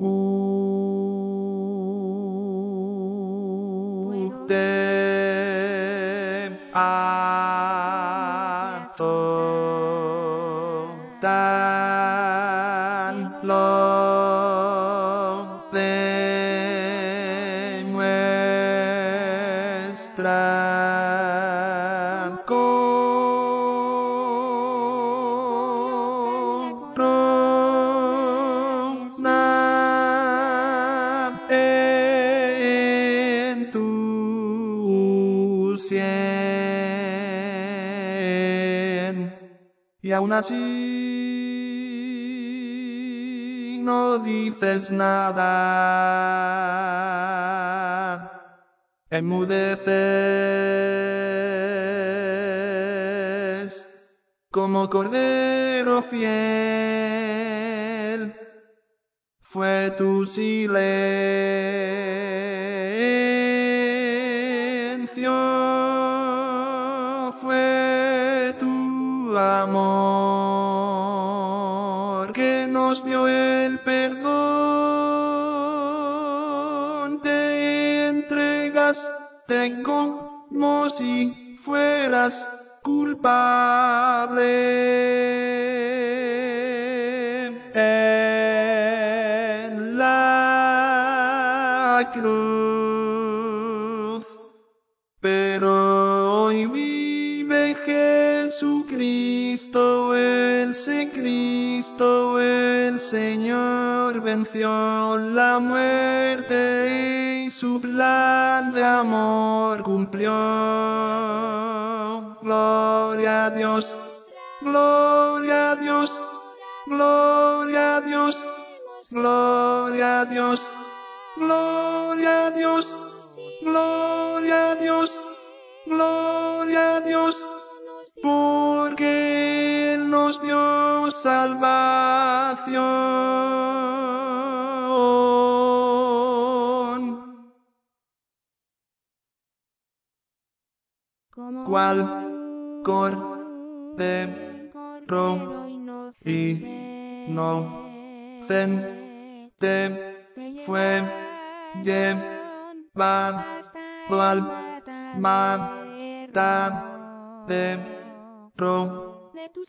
Usted tan lo y aún así no dices nada enmudeces como cordero fiel. Fue tu silencio, amor que nos dio el perdón. Te entregaste como si fueras culpable. En la cruz. Señor venció la muerte y su plan de amor cumplió. Gloria a Dios, gloria a Dios, gloria a Dios, gloria a Dios, gloria a Dios, gloria a Dios, gloria a Dios, porque Él nos dio salvación. Cual cordero inocente fue llevado al matadero.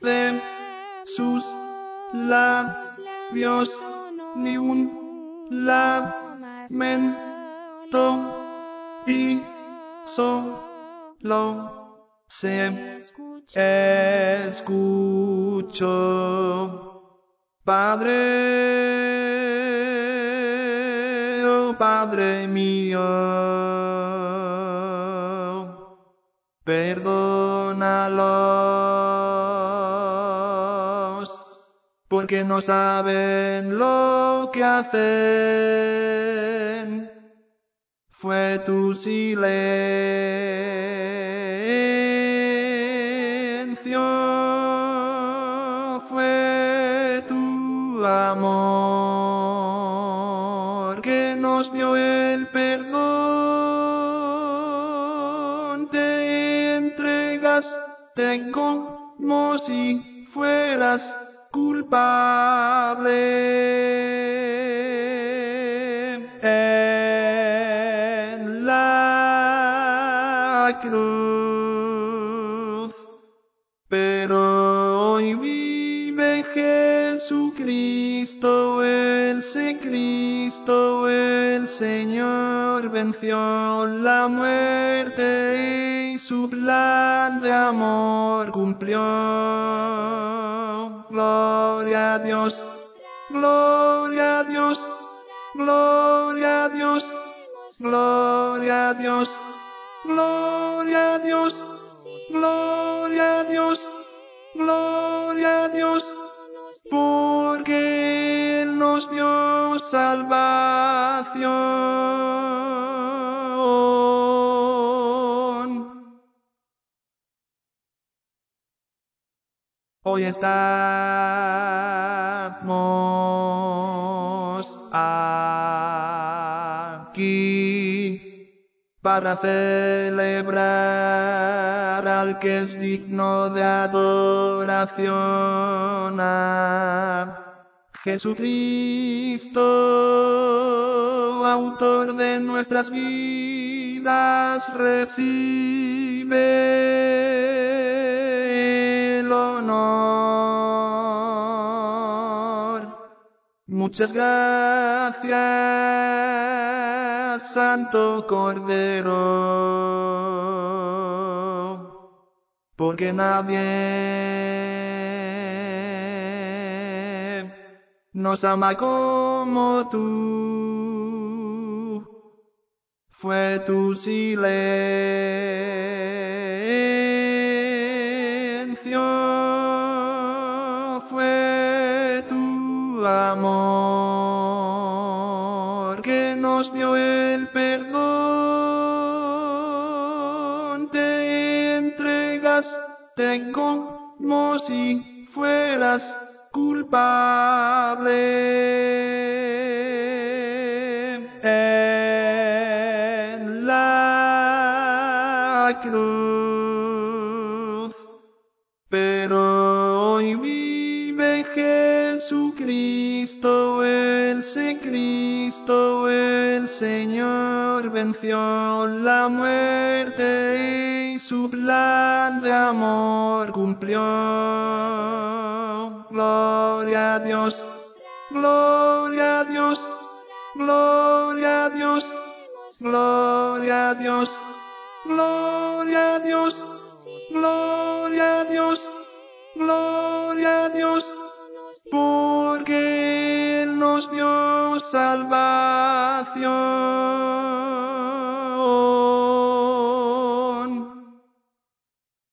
de sus labios ni un lamento y solo se escuchó. Padre, oh Padre mío, perdónalos, porque no saben lo que hacen. Fue tu silencio, fue tu amor que nos dio el perdón. Te entregaste como si fueras culpable. En la cruz. Pero hoy vive Jesucristo, el Cristo, el Señor venció la muerte y su plan de amor cumplió. Gloria a Dios, gloria a Dios, gloria a Dios, gloria a Dios, gloria a Dios, gloria a Dios, gloria a Dios, porque Él nos dio salvación. Estamos aquí para celebrar al que es digno de adoración Jesucristo, autor de nuestras vidas, recibe Muchas gracias, Santo Cordero, porque nadie nos ama como tú. Fue tu silencio, como si fueras culpable en la cruz. Pero hoy vive Jesucristo, el Cristo, el Señor venció la muerte su plan de amor cumplió. Gloria a Dios, gloria a Dios, gloria a Dios, gloria a Dios, gloria a Dios, gloria a Dios, gloria a Dios, porque nos dio salvación.